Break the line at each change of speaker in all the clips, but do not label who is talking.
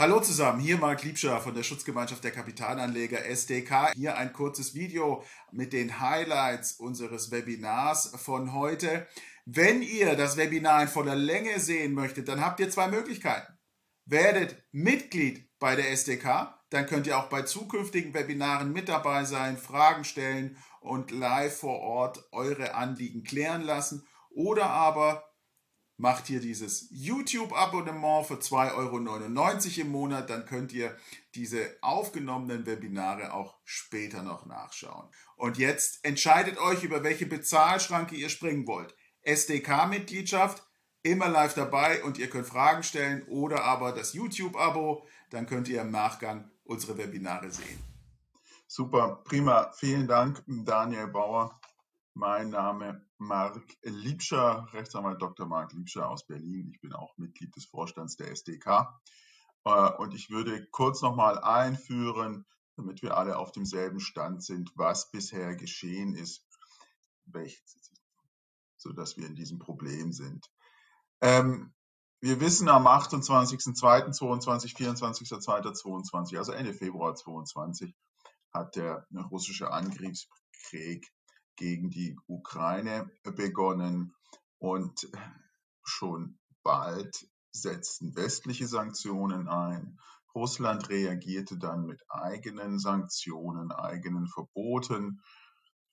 Hallo zusammen, hier Marc Liebscher von der Schutzgemeinschaft der Kapitalanleger SDK. Hier ein kurzes Video mit den Highlights unseres Webinars von heute. Wenn ihr das Webinar in voller Länge sehen möchtet, dann habt ihr zwei Möglichkeiten. Werdet Mitglied bei der SDK, dann könnt ihr auch bei zukünftigen Webinaren mit dabei sein, Fragen stellen und live vor Ort eure Anliegen klären lassen. Oder aber macht hier dieses YouTube-Abonnement für 2,99 Euro im Monat. Dann könnt ihr diese aufgenommenen Webinare auch später noch nachschauen. Und jetzt entscheidet euch, über welche Bezahlschranke ihr springen wollt. SDK-Mitgliedschaft, immer live dabei und ihr könnt Fragen stellen oder aber das YouTube-Abo. Dann könnt ihr im Nachgang unsere Webinare sehen.
Super, prima. Vielen Dank, Daniel Bauer. Mein Name Marc Liebscher, Rechtsanwalt Dr. Marc Liebscher aus Berlin. Ich bin auch Mitglied des Vorstands der SDK. Äh, und ich würde kurz nochmal einführen, damit wir alle auf demselben Stand sind, was bisher geschehen ist, sodass wir in diesem Problem sind. Ähm, wir wissen am 28.02.22, 24.02.22, also Ende Februar 2022, hat der russische Angriffskrieg gegen die Ukraine begonnen und schon bald setzten westliche Sanktionen ein. Russland reagierte dann mit eigenen Sanktionen, eigenen Verboten.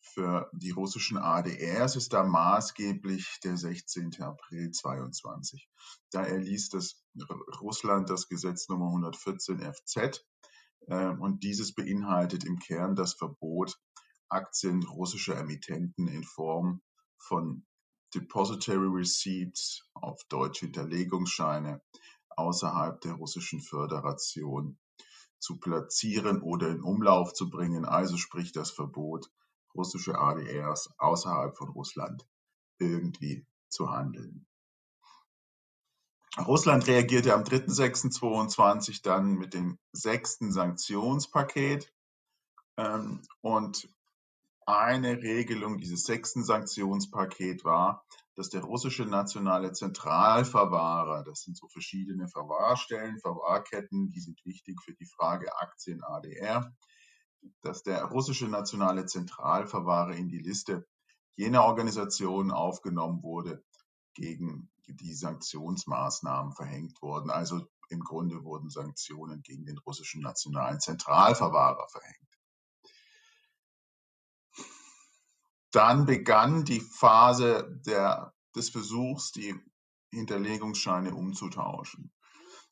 Für die russischen ADRs ist da maßgeblich der 16. April 22. Da erließ das Russland das Gesetz Nummer 114 FZ äh, und dieses beinhaltet im Kern das Verbot Aktien russischer Emittenten in Form von Depository Receipts, auf Deutsch Hinterlegungsscheine, außerhalb der russischen Föderation zu platzieren oder in Umlauf zu bringen, also sprich das Verbot, russische ADRs außerhalb von Russland irgendwie zu handeln. Russland reagierte am 3.6.22 dann mit dem sechsten Sanktionspaket ähm, und eine Regelung dieses sechsten Sanktionspaket war, dass der russische nationale Zentralverwahrer, das sind so verschiedene Verwahrstellen, Verwahrketten, die sind wichtig für die Frage Aktien ADR, dass der russische nationale Zentralverwahrer in die Liste jener Organisationen aufgenommen wurde, gegen die Sanktionsmaßnahmen verhängt wurden. Also im Grunde wurden Sanktionen gegen den russischen nationalen Zentralverwahrer verhängt. Dann begann die Phase der, des Versuchs, die Hinterlegungsscheine umzutauschen.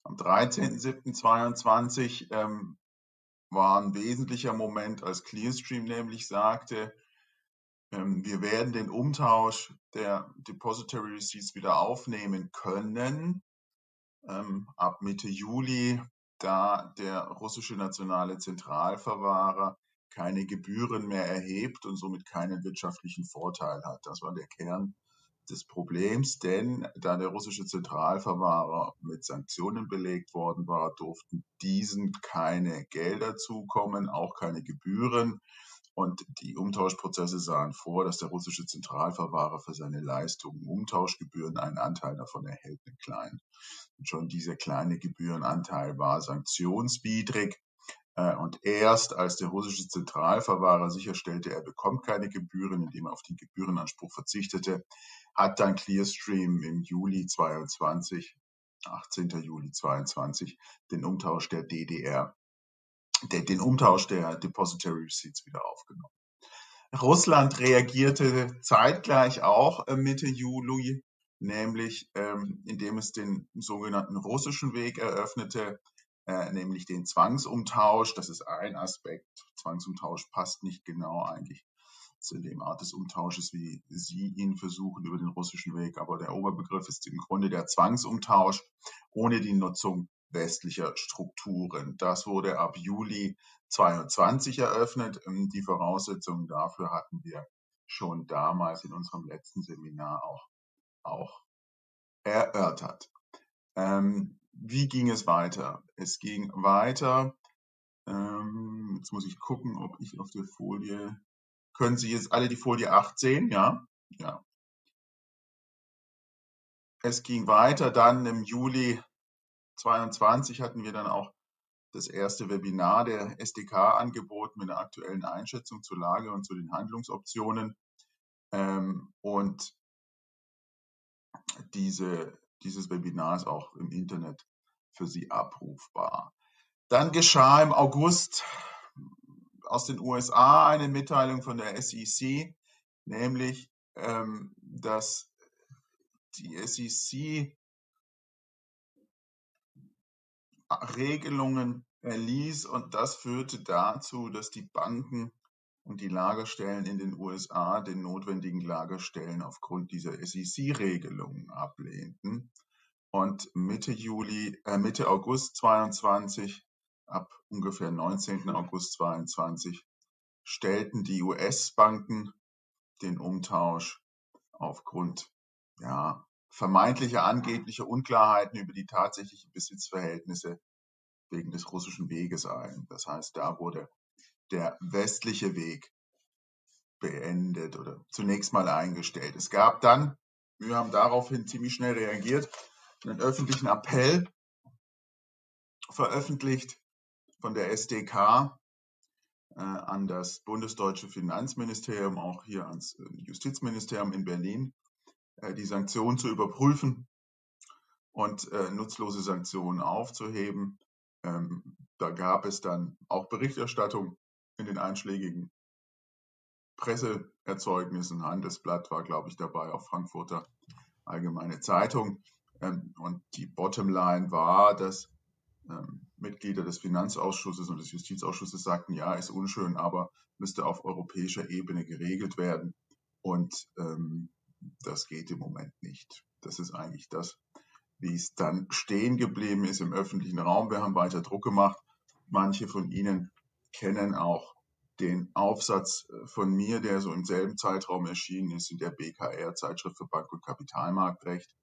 Am 13.07.22 ähm, war ein wesentlicher Moment, als Clearstream nämlich sagte, ähm, wir werden den Umtausch der Depository Receipts wieder aufnehmen können ähm, ab Mitte Juli, da der russische nationale Zentralverwahrer keine Gebühren mehr erhebt und somit keinen wirtschaftlichen Vorteil hat. Das war der Kern des Problems, denn da der russische Zentralverwahrer mit Sanktionen belegt worden war, durften diesen keine Gelder zukommen, auch keine Gebühren. Und die Umtauschprozesse sahen vor, dass der russische Zentralverwahrer für seine Leistungen Umtauschgebühren einen Anteil davon erhält, einen kleinen. Und schon dieser kleine Gebührenanteil war sanktionswidrig. Äh, und erst als der russische Zentralverwahrer sicherstellte, er bekommt keine Gebühren, indem er auf den Gebührenanspruch verzichtete, hat dann Clearstream im Juli 22, 18. Juli 22, den Umtausch der DDR, den Umtausch der Depository Receipts wieder aufgenommen. Russland reagierte zeitgleich auch äh, Mitte Juli, nämlich ähm, indem es den sogenannten russischen Weg eröffnete, äh, nämlich den Zwangsumtausch. Das ist ein Aspekt. Zwangsumtausch passt nicht genau eigentlich zu dem Art des Umtausches, wie Sie ihn versuchen über den russischen Weg. Aber der Oberbegriff ist im Grunde der Zwangsumtausch ohne die Nutzung westlicher Strukturen. Das wurde ab Juli 22 eröffnet. Ähm, die Voraussetzungen dafür hatten wir schon damals in unserem letzten Seminar auch, auch erörtert. Ähm, wie ging es weiter? Es ging weiter. Ähm, jetzt muss ich gucken, ob ich auf der Folie. Können Sie jetzt alle die Folie 8 sehen? Ja? Ja. Es ging weiter dann im Juli 22 hatten wir dann auch das erste Webinar der SDK angeboten mit einer aktuellen Einschätzung zur Lage und zu den Handlungsoptionen. Ähm, und diese, dieses Webinar ist auch im Internet für Sie abrufbar. Dann geschah im August aus den USA eine Mitteilung von der SEC, nämlich, ähm, dass die SEC Regelungen erließ und das führte dazu, dass die Banken und die Lagerstellen in den USA den notwendigen Lagerstellen aufgrund dieser SEC-Regelungen ablehnten. Und Mitte Juli, äh, Mitte August 22, ab ungefähr 19. August 22, stellten die US-Banken den Umtausch aufgrund ja, vermeintlicher angeblicher Unklarheiten über die tatsächlichen Besitzverhältnisse wegen des russischen Weges ein. Das heißt, da wurde der westliche Weg beendet oder zunächst mal eingestellt. Es gab dann, wir haben daraufhin ziemlich schnell reagiert, einen öffentlichen Appell veröffentlicht von der SDK äh, an das bundesdeutsche Finanzministerium, auch hier ans äh, Justizministerium in Berlin, äh, die Sanktionen zu überprüfen und äh, nutzlose Sanktionen aufzuheben. Ähm, da gab es dann auch Berichterstattung in den einschlägigen Presseerzeugnissen. Handelsblatt war, glaube ich, dabei, auch Frankfurter Allgemeine Zeitung. Ähm, und die Bottomline war, dass ähm, Mitglieder des Finanzausschusses und des Justizausschusses sagten, ja, ist unschön, aber müsste auf europäischer Ebene geregelt werden. Und ähm, das geht im Moment nicht. Das ist eigentlich das, wie es dann stehen geblieben ist im öffentlichen Raum. Wir haben weiter Druck gemacht. Manche von Ihnen kennen auch den Aufsatz äh, von mir, der so im selben Zeitraum erschienen ist in der BKR, Zeitschrift für Bank- und Kapitalmarktrecht.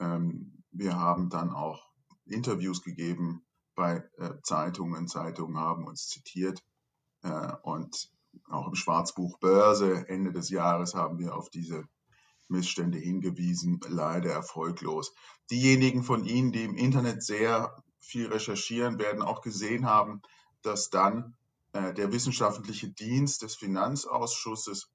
Ähm, wir haben dann auch Interviews gegeben bei äh, Zeitungen. Zeitungen haben uns zitiert. Äh, und auch im Schwarzbuch Börse Ende des Jahres haben wir auf diese Missstände hingewiesen, leider erfolglos. Diejenigen von Ihnen, die im Internet sehr viel recherchieren, werden auch gesehen haben, dass dann äh, der wissenschaftliche Dienst des Finanzausschusses,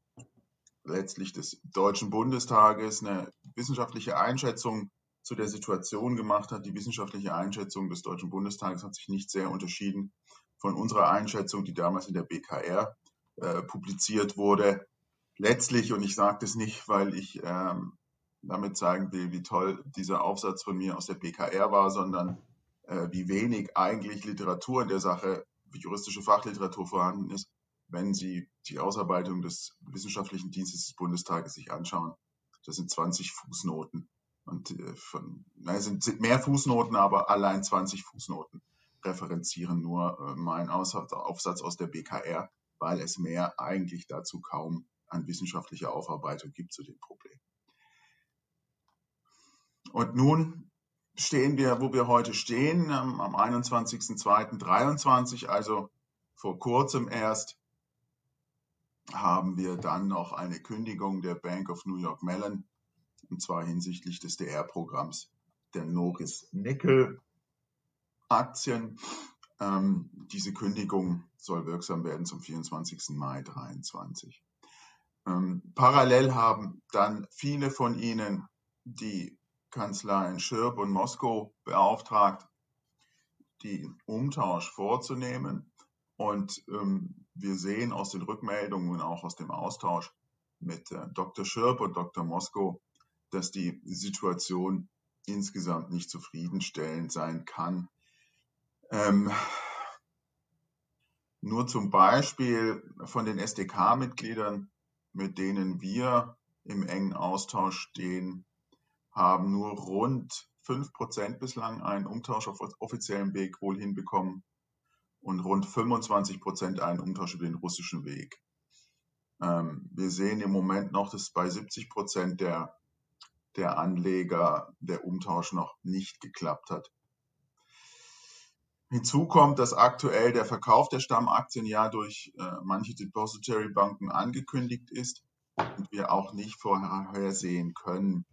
letztlich des Deutschen Bundestages, eine wissenschaftliche Einschätzung zu der Situation gemacht hat. Die wissenschaftliche Einschätzung des Deutschen Bundestages hat sich nicht sehr unterschieden von unserer Einschätzung, die damals in der BKR äh, publiziert wurde letztlich, und ich sage das nicht, weil ich ähm, damit zeigen will, wie toll dieser Aufsatz von mir aus der BKR war, sondern äh, wie wenig eigentlich Literatur in der Sache, juristische Fachliteratur vorhanden ist, wenn Sie die Ausarbeitung des wissenschaftlichen Dienstes des Bundestages sich anschauen. Das sind 20 Fußnoten. Und äh, von, nein, es sind, sind mehr Fußnoten, aber allein 20 Fußnoten referenzieren nur äh, meinen Aufsatz aus der BKR, weil es mehr eigentlich dazu kaum an wissenschaftlicher Aufarbeitung gibt zu dem Problem. Und nun stehen wir, wo wir heute stehen, am 21.02.23, also vor kurzem erst, haben wir dann noch eine Kündigung der Bank of New York Mellon, und zwar hinsichtlich des DR-Programms der Norris Nickel Aktien. Ähm, diese Kündigung soll wirksam werden zum 24. Mai 2023. Ähm, parallel haben dann viele von Ihnen die Kanzleien Schirp und Moskau beauftragt, den Umtausch vorzunehmen. Und ähm, wir sehen aus den Rückmeldungen und auch aus dem Austausch mit äh, Dr. Schirp und Dr. Moskau, dass die Situation insgesamt nicht zufriedenstellend sein kann. Ähm, nur zum Beispiel von den SDK-Mitgliedern mit denen wir im engen Austausch stehen, haben nur rund 5% bislang einen Umtausch auf offiziellem Weg wohl hinbekommen und rund 25% einen Umtausch über den russischen Weg. Ähm, wir sehen im Moment noch, dass bei 70% der, der Anleger der Umtausch noch nicht geklappt hat. Hinzu kommt, dass aktuell der Verkauf der Stammaktien ja durch äh, manche Depository Banken angekündigt ist und wir auch nicht vorhersehen können,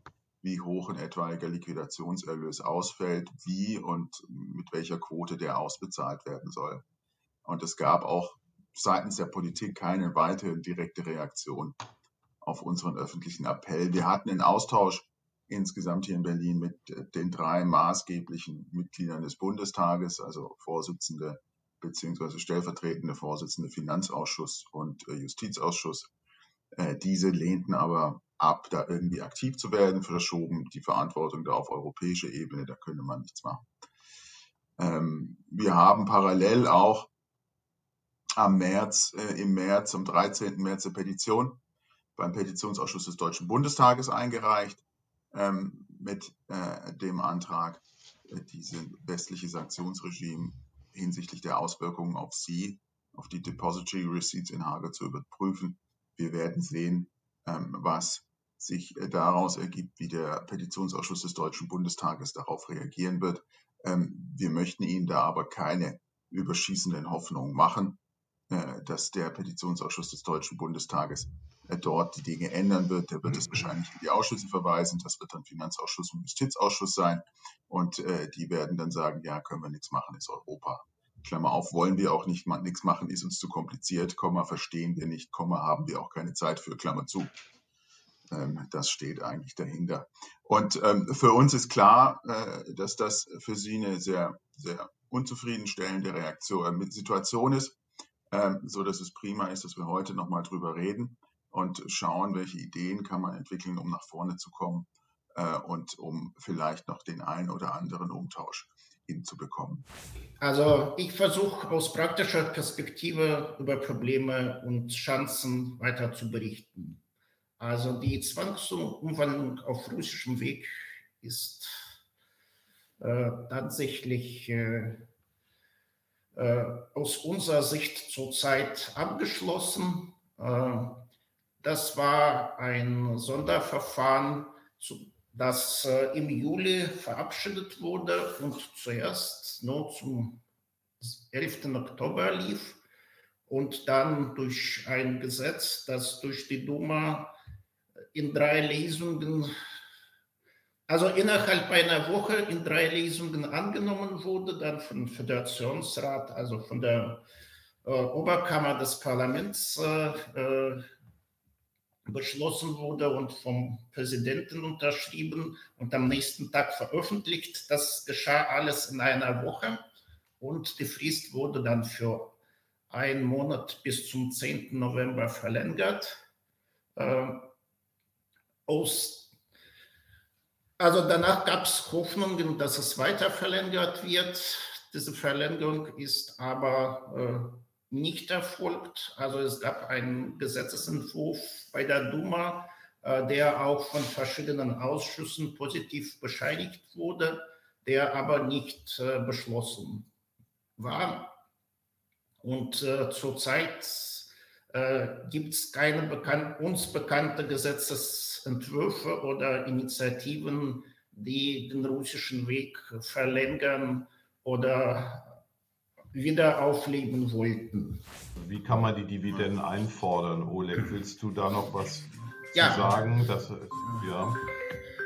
wie hoch ein etwaiger Liquidationserlös ausfällt, wie und mit welcher Quote der ausbezahlt werden soll. Und es gab auch seitens der Politik keine weitere direkte Reaktion auf unseren öffentlichen Appell. Wir hatten einen Austausch insgesamt hier in Berlin mit den drei maßgeblichen Mitgliedern des Bundestages, also Vorsitzende bzw. stellvertretende Vorsitzende Finanzausschuss und äh, Justizausschuss. Äh, diese lehnten aber ab, da irgendwie aktiv zu werden, verschoben die Verantwortung da auf europäischer Ebene, da könnte man nichts machen. Ähm, wir haben parallel auch am März, äh, im März, am 13. März eine Petition beim Petitionsausschuss des Deutschen Bundestages eingereicht ähm, mit äh, dem Antrag, äh, diese westliche Sanktionsregime hinsichtlich der Auswirkungen auf Sie, auf die Depository Receipts in Hage zu überprüfen. Wir werden sehen, ähm, was sich äh, daraus ergibt, wie der Petitionsausschuss des Deutschen Bundestages darauf reagieren wird. Ähm, wir möchten Ihnen da aber keine überschießenden Hoffnungen machen. Äh, dass der Petitionsausschuss des Deutschen Bundestages äh, dort die Dinge ändern wird. Der wird es wahrscheinlich in die Ausschüsse verweisen. Das wird dann Finanzausschuss und Justizausschuss sein. Und die werden dann sagen, ja, können wir nichts machen, ist Europa. Klammer auf, wollen wir auch nicht nichts machen, ist uns zu kompliziert, Komma verstehen wir nicht, Komma haben wir auch keine Zeit für, Klammer zu. Ähm, das steht eigentlich dahinter. Und ähm, für uns ist klar, äh, dass das für Sie eine sehr, sehr unzufriedenstellende Reaktion, äh, Situation ist ähm, so dass es prima ist, dass wir heute nochmal drüber reden und schauen, welche Ideen kann man entwickeln, um nach vorne zu kommen äh, und um vielleicht noch den einen oder anderen Umtausch hinzubekommen.
Also ich versuche aus praktischer Perspektive über Probleme und Chancen weiter zu berichten. Also die Zwangsumwandlung auf russischem Weg ist äh, tatsächlich äh, äh, aus unserer Sicht zurzeit abgeschlossen. Äh, das war ein Sonderverfahren, das äh, im Juli verabschiedet wurde und zuerst nur zum 11. Oktober lief und dann durch ein Gesetz, das durch die Duma in drei Lesungen also innerhalb einer Woche in drei Lesungen angenommen wurde, dann vom Föderationsrat, also von der äh, Oberkammer des Parlaments äh, äh, beschlossen wurde und vom Präsidenten unterschrieben und am nächsten Tag veröffentlicht. Das geschah alles in einer Woche und die Frist wurde dann für einen Monat bis zum 10. November verlängert. Äh, aus also danach gab es Hoffnungen, dass es weiter verlängert wird. Diese Verlängerung ist aber äh, nicht erfolgt. Also es gab einen Gesetzesentwurf bei der Duma, äh, der auch von verschiedenen Ausschüssen positiv bescheinigt wurde, der aber nicht äh, beschlossen war. Und äh, zurzeit gibt es keine bekan uns bekannte Gesetzesentwürfe oder Initiativen, die den russischen Weg verlängern oder wieder aufleben wollten.
Wie kann man die Dividenden einfordern? Oleg, willst du da noch was ja. zu sagen? Dass,
ja.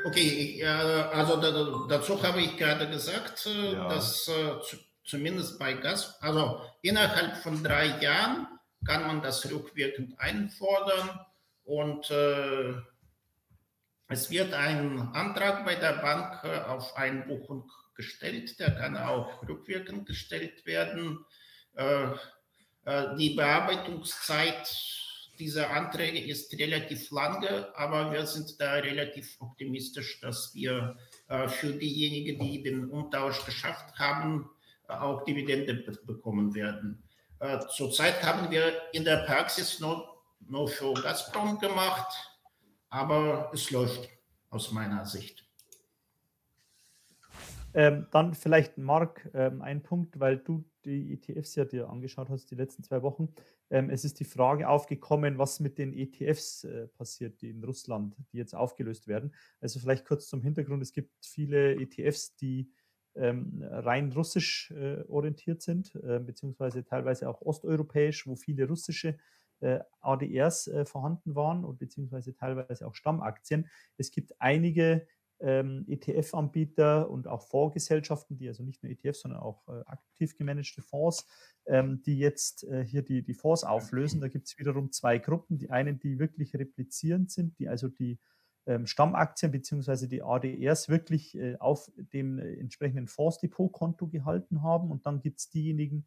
Okay, also dazu habe ich gerade gesagt, äh, ja. dass äh, zumindest bei Gas, also innerhalb von drei Jahren kann man das rückwirkend einfordern und äh, es wird ein Antrag bei der Bank auf Einbuchung gestellt, der kann auch rückwirkend gestellt werden. Äh, äh, die Bearbeitungszeit dieser Anträge ist relativ lange, aber wir sind da relativ optimistisch, dass wir äh, für diejenigen, die den Umtausch geschafft haben, auch Dividende bekommen werden. Zurzeit haben wir in der Praxis nur, nur für Gazprom gemacht, aber es läuft aus meiner Sicht.
Ähm, dann vielleicht, Marc, ähm, ein Punkt, weil du die ETFs ja dir angeschaut hast die letzten zwei Wochen. Ähm, es ist die Frage aufgekommen, was mit den ETFs äh, passiert, die in Russland, die jetzt aufgelöst werden. Also vielleicht kurz zum Hintergrund, es gibt viele ETFs, die ähm, rein russisch äh, orientiert sind, äh, beziehungsweise teilweise auch osteuropäisch, wo viele russische äh, ADRs äh, vorhanden waren und beziehungsweise teilweise auch Stammaktien. Es gibt einige, ähm, ETF-Anbieter und auch Fondsgesellschaften, die also nicht nur ETFs, sondern auch äh, aktiv gemanagte Fonds, ähm, die jetzt äh, hier die, die Fonds auflösen. Da gibt es wiederum zwei Gruppen. Die einen, die wirklich replizierend sind, die also die ähm, Stammaktien bzw. die ADRs wirklich äh, auf dem äh, entsprechenden Fondsdepotkonto gehalten haben. Und dann gibt es diejenigen,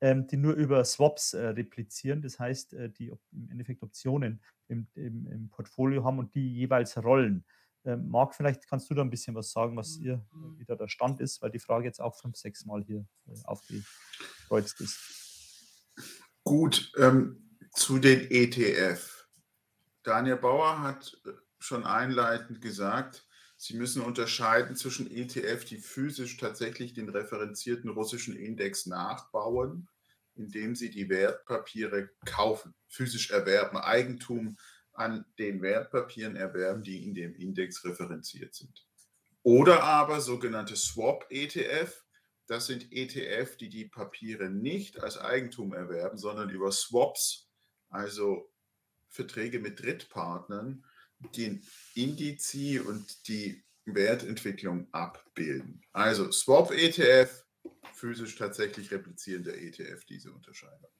ähm, die nur über Swaps äh, replizieren, das heißt, äh, die im Endeffekt Optionen im, im, im Portfolio haben und die jeweils rollen. Ähm, Marc, vielleicht kannst du da ein bisschen was sagen, was ihr äh, wieder der Stand ist, weil die Frage jetzt auch fünf, sechs Mal hier äh, aufgekreuzt ist.
Gut, ähm, zu den ETF. Daniel Bauer hat äh, schon einleitend gesagt, Sie müssen unterscheiden zwischen ETF, die physisch tatsächlich den referenzierten russischen Index nachbauen, indem sie die Wertpapiere kaufen, physisch erwerben, Eigentum an den Wertpapieren erwerben, die in dem Index referenziert sind. Oder aber sogenannte Swap-ETF. Das sind ETF, die die Papiere nicht als Eigentum erwerben, sondern über Swaps, also Verträge mit Drittpartnern, den Indizi und die Wertentwicklung abbilden. Also Swap-ETF, physisch tatsächlich replizierender ETF, diese Unterscheidung.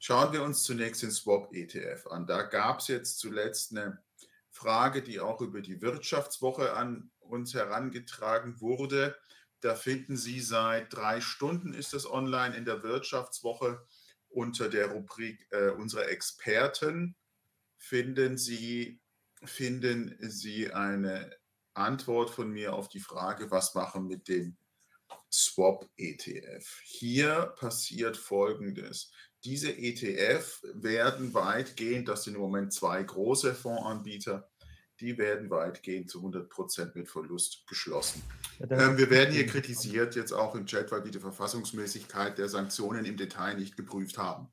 Schauen wir uns zunächst den Swap-ETF an. Da gab es jetzt zuletzt eine Frage, die auch über die Wirtschaftswoche an uns herangetragen wurde. Da finden Sie seit drei Stunden ist das online in der Wirtschaftswoche unter der Rubrik äh, unserer Experten finden Sie, finden Sie eine Antwort von mir auf die Frage, was machen mit dem Swap ETF. Hier passiert Folgendes. Diese ETF werden weitgehend, das sind im Moment zwei große Fondsanbieter, die werden weitgehend zu 100 Prozent mit Verlust geschlossen. Ähm, wir werden hier kritisiert, jetzt auch im Chat, weil wir die Verfassungsmäßigkeit der Sanktionen im Detail nicht geprüft haben.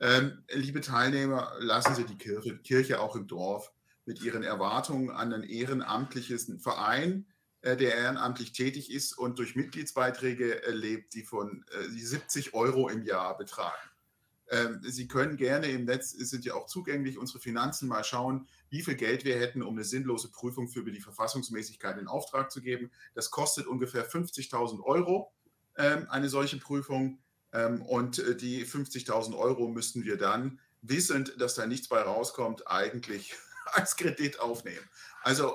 Ähm, liebe Teilnehmer, lassen Sie die Kirche, Kirche auch im Dorf mit Ihren Erwartungen an einen ehrenamtlichen Verein, äh, der ehrenamtlich tätig ist und durch Mitgliedsbeiträge lebt, die von äh, 70 Euro im Jahr betragen. Ähm, Sie können gerne im Netz, sind ja auch zugänglich, unsere Finanzen mal schauen, wie viel Geld wir hätten, um eine sinnlose Prüfung für die Verfassungsmäßigkeit in Auftrag zu geben. Das kostet ungefähr 50.000 Euro, ähm, eine solche Prüfung. Ähm, und äh, die 50.000 Euro müssten wir dann, wissend, dass da nichts bei rauskommt, eigentlich als Kredit aufnehmen. Also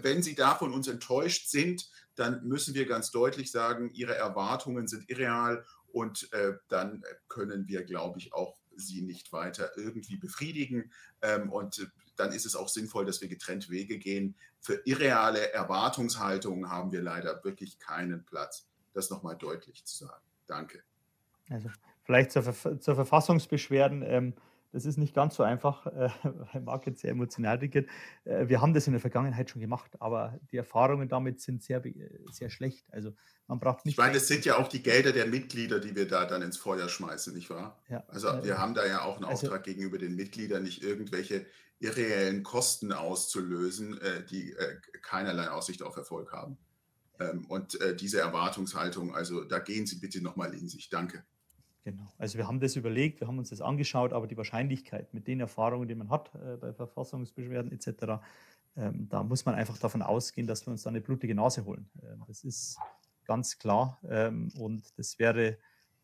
wenn Sie da von uns enttäuscht sind, dann müssen wir ganz deutlich sagen, Ihre Erwartungen sind irreal und äh, dann können wir, glaube ich, auch sie nicht weiter irgendwie befriedigen. Ähm, und äh, dann ist es auch sinnvoll, dass wir getrennt Wege gehen. Für irreale Erwartungshaltungen haben wir leider wirklich keinen Platz. Das nochmal deutlich zu sagen. Danke.
Also vielleicht zur, Ver zur Verfassungsbeschwerden. Ähm, das ist nicht ganz so einfach, äh, weil Marc jetzt sehr emotional reagiert. Äh, wir haben das in der Vergangenheit schon gemacht, aber die Erfahrungen damit sind sehr, sehr schlecht. Also man braucht nicht.
Ich meine, es sind ja auch die Gelder der Mitglieder, die wir da dann ins Feuer schmeißen, nicht wahr? Ja, also wir äh, haben da ja auch einen also, Auftrag gegenüber den Mitgliedern, nicht irgendwelche irreellen Kosten auszulösen, äh, die äh, keinerlei Aussicht auf Erfolg haben. Ähm, und diese Erwartungshaltung, also da gehen Sie bitte nochmal in sich. Danke.
Genau. Also wir haben das überlegt, wir haben uns das angeschaut, aber die Wahrscheinlichkeit mit den Erfahrungen, die man hat äh, bei Verfassungsbeschwerden etc., ähm, da muss man einfach davon ausgehen, dass wir uns da eine blutige Nase holen. Ähm, das ist ganz klar ähm, und das wäre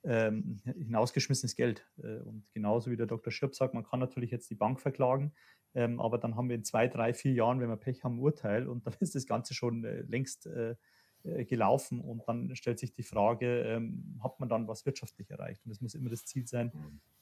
ähm, hinausgeschmissenes Geld. Äh, und genauso wie der Dr. Schirp sagt, man kann natürlich jetzt die Bank verklagen, ähm, aber dann haben wir in zwei, drei, vier Jahren, wenn wir Pech haben, ein Urteil und dann ist das Ganze schon äh, längst äh, gelaufen und dann stellt sich die Frage, ähm, hat man dann was wirtschaftlich erreicht? Und es muss immer das Ziel sein,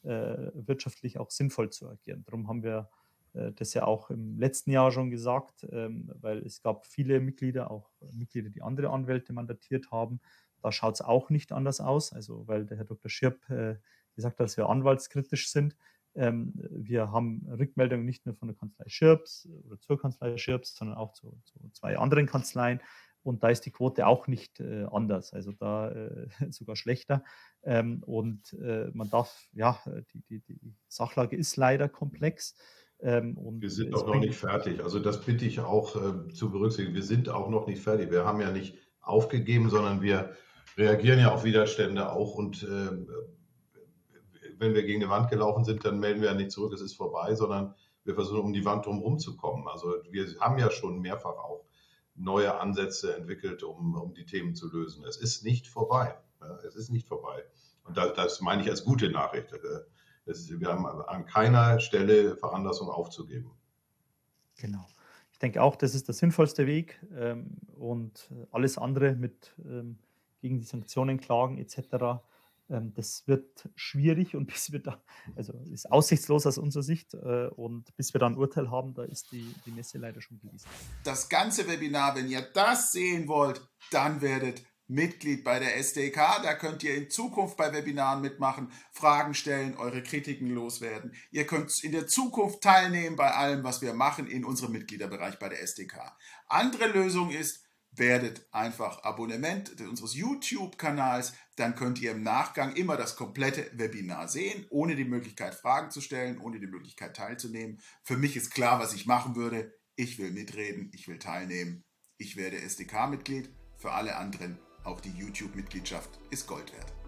mhm. äh, wirtschaftlich auch sinnvoll zu agieren. Darum haben wir äh, das ja auch im letzten Jahr schon gesagt, ähm, weil es gab viele Mitglieder, auch Mitglieder, die andere Anwälte mandatiert haben. Da schaut es auch nicht anders aus, also weil der Herr Dr. Schirp äh, gesagt hat, dass wir anwaltskritisch sind. Ähm, wir haben Rückmeldungen nicht nur von der Kanzlei Schirps oder zur Kanzlei Schirps, sondern auch zu, zu zwei anderen Kanzleien, und da ist die Quote auch nicht äh, anders, also da äh, sogar schlechter. Ähm, und äh, man darf, ja, die, die, die Sachlage ist leider komplex.
Ähm, wir sind auch noch nicht fertig. Also das bitte ich auch äh, zu berücksichtigen. Wir sind auch noch nicht fertig. Wir haben ja nicht aufgegeben, sondern wir reagieren ja auf Widerstände auch. Und ähm, wenn wir gegen eine Wand gelaufen sind, dann melden wir ja nicht zurück, es ist vorbei, sondern wir versuchen um die Wand drumherum zu kommen. Also wir haben ja schon mehrfach auch neue Ansätze entwickelt, um, um die Themen zu lösen. Es ist nicht vorbei. Es ist nicht vorbei. Und das, das meine ich als gute Nachricht. Ist, wir haben an keiner Stelle Veranlassung aufzugeben.
Genau. Ich denke auch, das ist der sinnvollste Weg ähm, und alles andere mit ähm, gegen die Sanktionen klagen etc. Ähm, das wird schwierig und bis wir da, also ist aussichtslos aus unserer Sicht äh, und bis wir da ein Urteil haben, da ist die, die Messe leider schon gewiesen.
Das ganze Webinar, wenn ihr das sehen wollt, dann werdet Mitglied bei der SDK. Da könnt ihr in Zukunft bei Webinaren mitmachen, Fragen stellen, eure Kritiken loswerden. Ihr könnt in der Zukunft teilnehmen bei allem, was wir machen in unserem Mitgliederbereich bei der SDK. Andere Lösung ist, werdet einfach Abonnement unseres YouTube-Kanals. Dann könnt ihr im Nachgang immer das komplette Webinar sehen, ohne die Möglichkeit Fragen zu stellen, ohne die Möglichkeit teilzunehmen. Für mich ist klar, was ich machen würde. Ich will mitreden, ich will teilnehmen. Ich werde SDK-Mitglied. Für alle anderen auch die YouTube-Mitgliedschaft ist Gold wert.